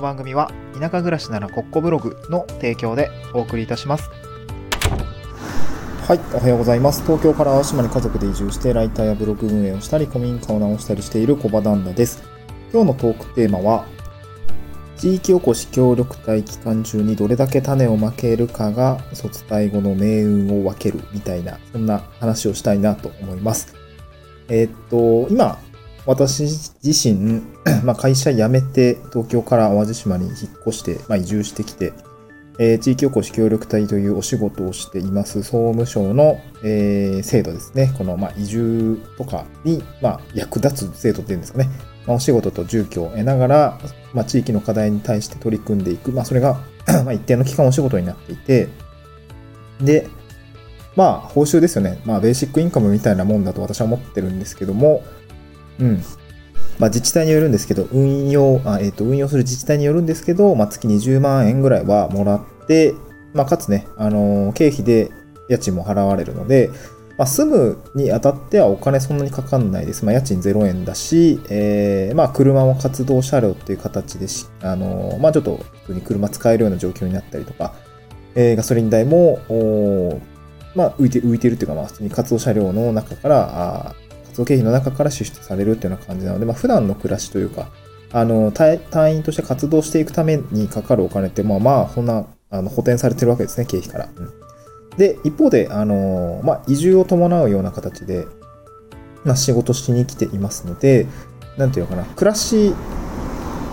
の番組は田舎暮らしならコッコブログの提供でお送りいたします。はいおはようございます。東京から淡島に家族で移住してライターやブログ運営をしたり古民家を直したりしている小場旦那です。今日のトークテーマは地域おこし協力隊期間中にどれだけ種をまけるかが卒退後の命運を分けるみたいなそんな話をしたいなと思います。えー、っと今私自身、まあ、会社辞めて東京から淡路島に引っ越して、まあ、移住してきて、えー、地域おこし協力隊というお仕事をしています総務省の、えー、制度ですね。この、まあ、移住とかに、まあ、役立つ制度っていうんですかね。まあ、お仕事と住居を得ながら、まあ、地域の課題に対して取り組んでいく。まあ、それが まあ、一定の期間お仕事になっていて、で、まあ、報酬ですよね。まあ、ベーシックインカムみたいなもんだと私は思ってるんですけども、うん。まあ、自治体によるんですけど、運用、あえっ、ー、と、運用する自治体によるんですけど、まあ、月20万円ぐらいはもらって、まあ、かつね、あのー、経費で家賃も払われるので、まあ、住むにあたってはお金そんなにかかんないです。まあ、家賃0円だし、えー、まあ、車も活動車両っていう形でし、あのー、まあ、ちょっと普通に車使えるような状況になったりとか、えー、ガソリン代も、まあ、浮いて、浮いてるっていうか、まあ、普通に活動車両の中から、あ活動経費の中から支出されるっていうような感じなので、まあ、普段の暮らしというか、あの、隊員として活動していくためにかかるお金って、まあまあ、そんな、あの、補填されてるわけですね、経費から。うん、で、一方で、あの、まあ、移住を伴うような形で、まあ、仕事しに来ていますので、なんていうのかな、暮らし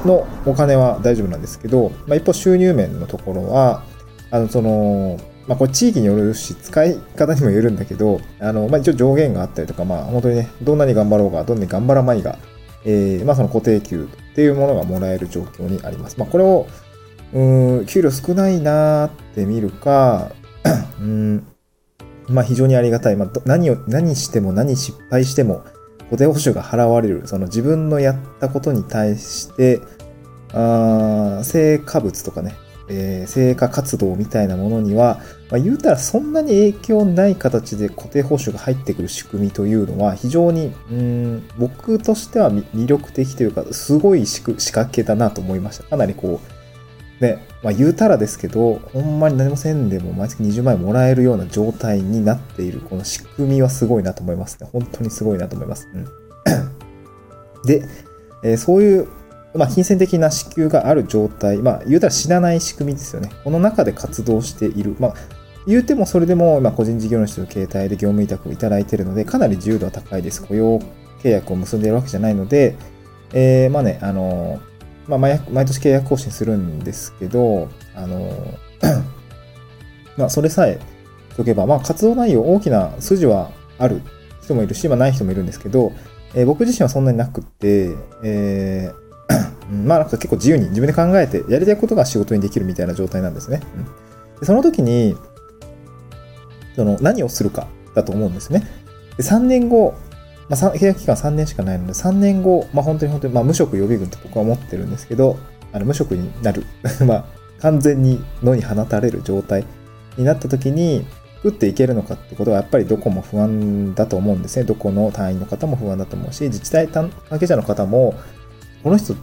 のお金は大丈夫なんですけど、まあ、一方収入面のところは、あの、その、まあ、これ地域によるし、使い方にもよるんだけど、あの、まあ、一応上限があったりとか、まあ、本当にね、どんなに頑張ろうが、どんなに頑張らないが、えー、まあ、その固定給っていうものがもらえる状況にあります。まあ、これを、うん、給料少ないなーって見るか、うん、まあ、非常にありがたい。まあ、何を、何しても何失敗しても、固定報酬が払われる、その自分のやったことに対して、あ成果物とかね、えー、成果活動みたいなものには、まあ、言うたらそんなに影響ない形で固定報酬が入ってくる仕組みというのは非常に、うん、僕としては魅力的というか、すごい仕掛けだなと思いました。かなりこう、ね、まあ言うたらですけど、ほんまに何もせんでも毎月20万円もらえるような状態になっているこの仕組みはすごいなと思いますね。本当にすごいなと思います。うん、で、えー、そういうまあ、金銭的な支給がある状態、まあ、言うたら知らない仕組みですよね。この中で活動している。まあ、言うてもそれでも、まあ、個人事業主の携帯で業務委託をいただいているので、かなり自由度は高いです。雇用契約を結んでいるわけじゃないので、えー、まあね、あの、まあ毎、毎年契約更新するんですけど、あの、まあ、それさえとけば、まあ、活動内容、大きな筋はある人もいるし、まあ、ない人もいるんですけど、えー、僕自身はそんなになくって、えーまあなんか結構自由に自分で考えて、やりたいことが仕事にできるみたいな状態なんですね。うん、でその時に、その何をするかだと思うんですね。で3年後、まあ、契約期間3年しかないので、3年後、まあ本当に本当に、まあ無職予備軍と僕は思ってるんですけど、あの無職になる。まあ完全に野に放たれる状態になった時に、食っていけるのかってことはやっぱりどこも不安だと思うんですね。どこの隊員の方も不安だと思うし、自治体関係者の方も、この人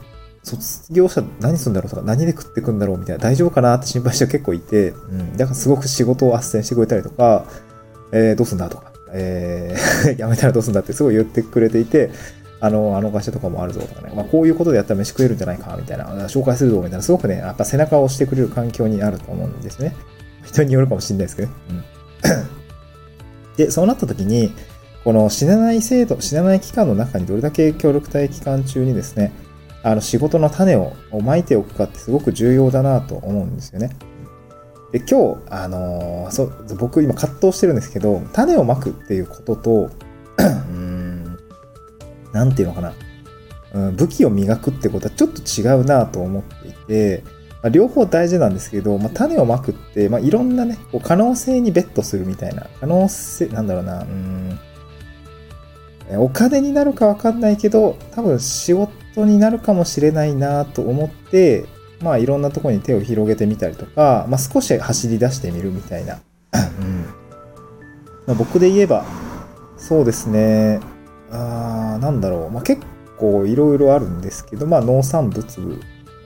卒業者何するんだろうとか、何で食ってくんだろうみたいな、大丈夫かなって心配して結構いて、うん、だからすごく仕事を斡旋してくれたりとか、えー、どうすんだとか、えー、やめたらどうすんだってすごい言ってくれていて、あの、あの会社とかもあるぞとかね、まあ、こういうことでやったら飯食えるんじゃないか、みたいな、紹介するぞ、みたいな、すごくね、やっぱ背中を押してくれる環境にあると思うんですね。人によるかもしれないですけど、ねうん。で、そうなった時に、この死なない制度、死なない期間の中にどれだけ協力隊期間中にですね、あの仕事の種をまいておくかってすごく重要だなと思うんですよね。で今日、あのー、そ僕今葛藤してるんですけど、種をまくっていうことと、うん、なんていうのかな、うん、武器を磨くってことはちょっと違うなと思っていて、まあ、両方大事なんですけど、まあ、種をまくって、まあ、いろんなね、こう可能性にベットするみたいな、可能性、なんだろうな、うん、お金になるかわかんないけど、多分仕事トになるかもしれないなと思って、まあいろんなところに手を広げてみたりとか、まあ少し走り出してみるみたいな。うん。まあ、僕で言えば、そうですね、あなんだろう、まあ、結構いろいろあるんですけど、まあ農産物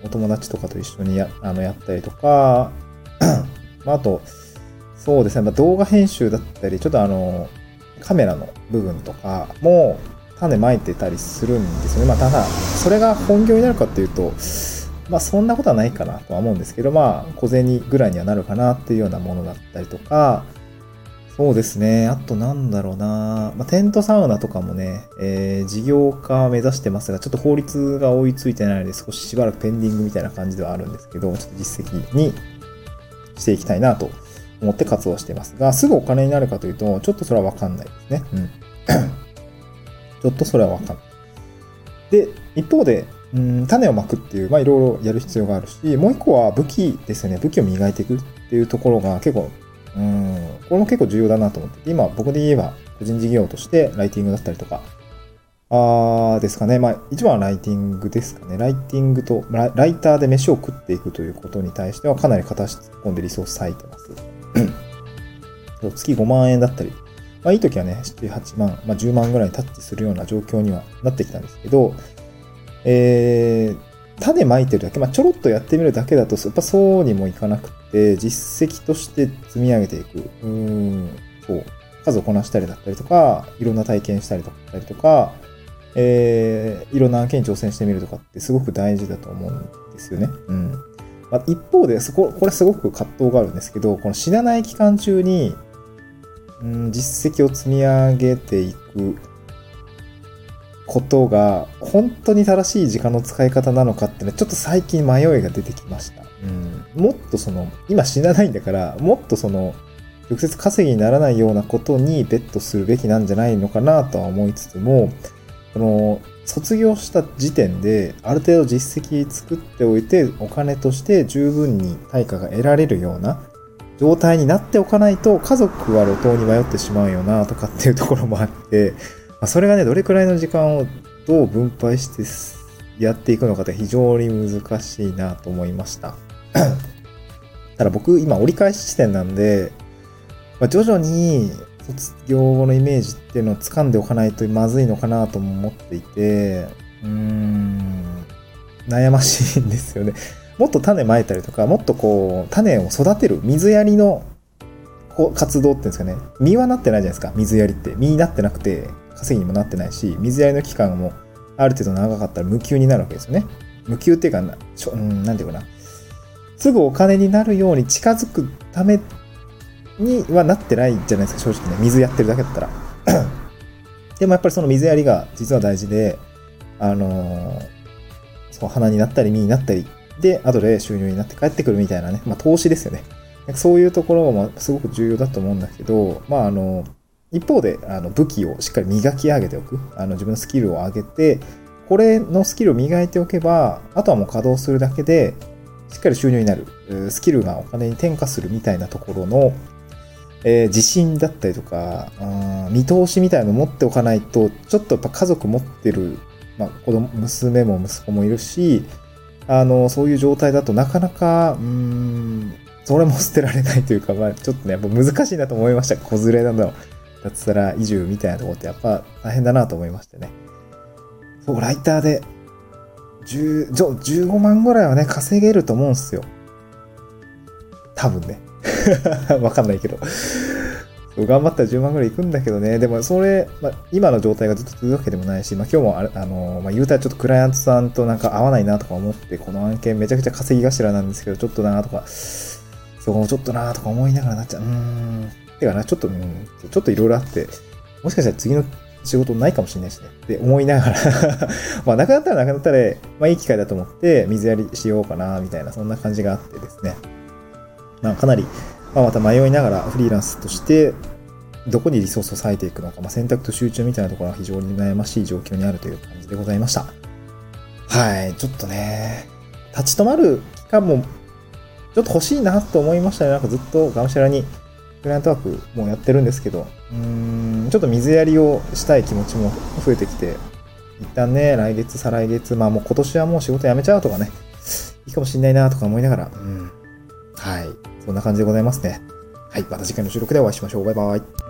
お友達とかと一緒にやあのやったりとか、まあ、あと、そうですね、まあ、動画編集だったり、ちょっとあの、カメラの部分とかも種まいてたりするんですよね。まあ、ただ、それが本業になるかっていうと、まあ、そんなことはないかなとは思うんですけど、まあ、小銭ぐらいにはなるかなっていうようなものだったりとか、そうですね。あとなんだろうな。まあ、テントサウナとかもね、えー、事業化目指してますが、ちょっと法律が追いついてないので、少ししばらくペンディングみたいな感じではあるんですけど、ちょっと実績にしていきたいなと思って活動してますが、すぐお金になるかというと、ちょっとそれはわかんないですね。うん。ちょっとそれはわかんない。で、一方で、うん、種をまくっていう、まあいろいろやる必要があるし、もう一個は武器ですよね。武器を磨いていくっていうところが結構うん、これも結構重要だなと思ってて、今僕で言えば個人事業としてライティングだったりとか、あーですかね。まあ一番はライティングですかね。ライティングとラ、ライターで飯を食っていくということに対してはかなり片足突っ込んでリソース割いてます。月5万円だったり、まあいい時はね、7、8万、まあ10万ぐらいにタッチするような状況にはなってきたんですけど、えー、種まいてるだけ、まあ、ちょろっとやってみるだけだと、やっぱそうにもいかなくて、実績として積み上げていく。うん、そう。数をこなしたりだったりとか、いろんな体験したりとか、とかえー、いろんな案件に挑戦してみるとかってすごく大事だと思うんですよね。うん。まあ、一方で、そこ、これすごく葛藤があるんですけど、この死なない期間中に、うん、実績を積み上げていくことが本当に正しい時間の使い方なのかってね、ちょっと最近迷いが出てきました。うん。もっとその、今死なないんだから、もっとその、直接稼ぎにならないようなことにベットするべきなんじゃないのかなとは思いつつも、その、卒業した時点で、ある程度実績作っておいて、お金として十分に対価が得られるような状態になっておかないと、家族は路頭に迷ってしまうよな、とかっていうところもあって、ま、それがね、どれくらいの時間をどう分配してやっていくのかって非常に難しいなと思いました。ただ僕、今折り返し地点なんで、まあ、徐々に卒業後のイメージっていうのを掴んでおかないとまずいのかなとも思っていて、うーん、悩ましいんですよね。もっと種まいたりとか、もっとこう、種を育てる、水やりの活動っていうんですかね、実はなってないじゃないですか、水やりって。実になってなくて、稼ぎにもなってないし、水やりの期間もある程度長かったら無給になるわけですよね。無給っていうか、なちょうんなんていうかな。すぐお金になるように近づくためにはなってないじゃないですか、正直ね。水やってるだけだったら。でもやっぱりその水やりが実は大事で、あのー、そう花になったり実になったり、で、後で収入になって帰ってくるみたいなね、まあ投資ですよね。そういうところもすごく重要だと思うんだけど、まああの、一方で、あの武器をしっかり磨き上げておく。あの自分のスキルを上げて、これのスキルを磨いておけば、あとはもう稼働するだけで、しっかり収入になる。スキルがお金に転嫁するみたいなところの、えー、自信だったりとか、見通しみたいなのを持っておかないと、ちょっとやっぱ家族持ってる、まあ、子供、娘も息子もいるし、あの、そういう状態だとなかなか、うーん、それも捨てられないというか、まあ、ちょっとね、やっぱ難しいなと思いました。子連れなど脱サラ移住みたいなとこってやっぱ大変だなと思いましてね。そう、ライターで10、15万ぐらいはね、稼げると思うんすよ。多分ね。わかんないけど。頑張ったら10万ぐらいいくんだけどね。でもそれ、まあ、今の状態がずっと続くわけでもないし、まあ、今日もああの、まあ、言うたらちょっとクライアントさんとなんか合わないなとか思って、この案件めちゃくちゃ稼ぎ頭なんですけど、ちょっとなとか、そう、ちょっとなとか思いながらなっちゃう。うーん。てかな、ちょっと、うん、ちょっといろいろあって、もしかしたら次の仕事ないかもしれないしね。って思いながら まあ、なくなったらなくなったら、まあ、いい機会だと思って、水やりしようかな、みたいな、そんな感じがあってですね。まあ、かなり、まあ、また迷いながら、フリーランスとして、どこにリソースを割いていくのか、まあ、選択と集中みたいなところは非常に悩ましい状況にあるという感じでございました。はい、ちょっとね、立ち止まる期間も、ちょっと欲しいなと思いましたね。なんかずっとがむしゃらにクライアントワークもやってるんですけど、うーん、ちょっと水やりをしたい気持ちも増えてきて、一旦ね、来月、再来月、まあもう今年はもう仕事辞めちゃうとかね、いいかもしんないなとか思いながら、うん。こ。んな感じでございますね。はい。また次回の収録でお会いしましょう。バイバイ。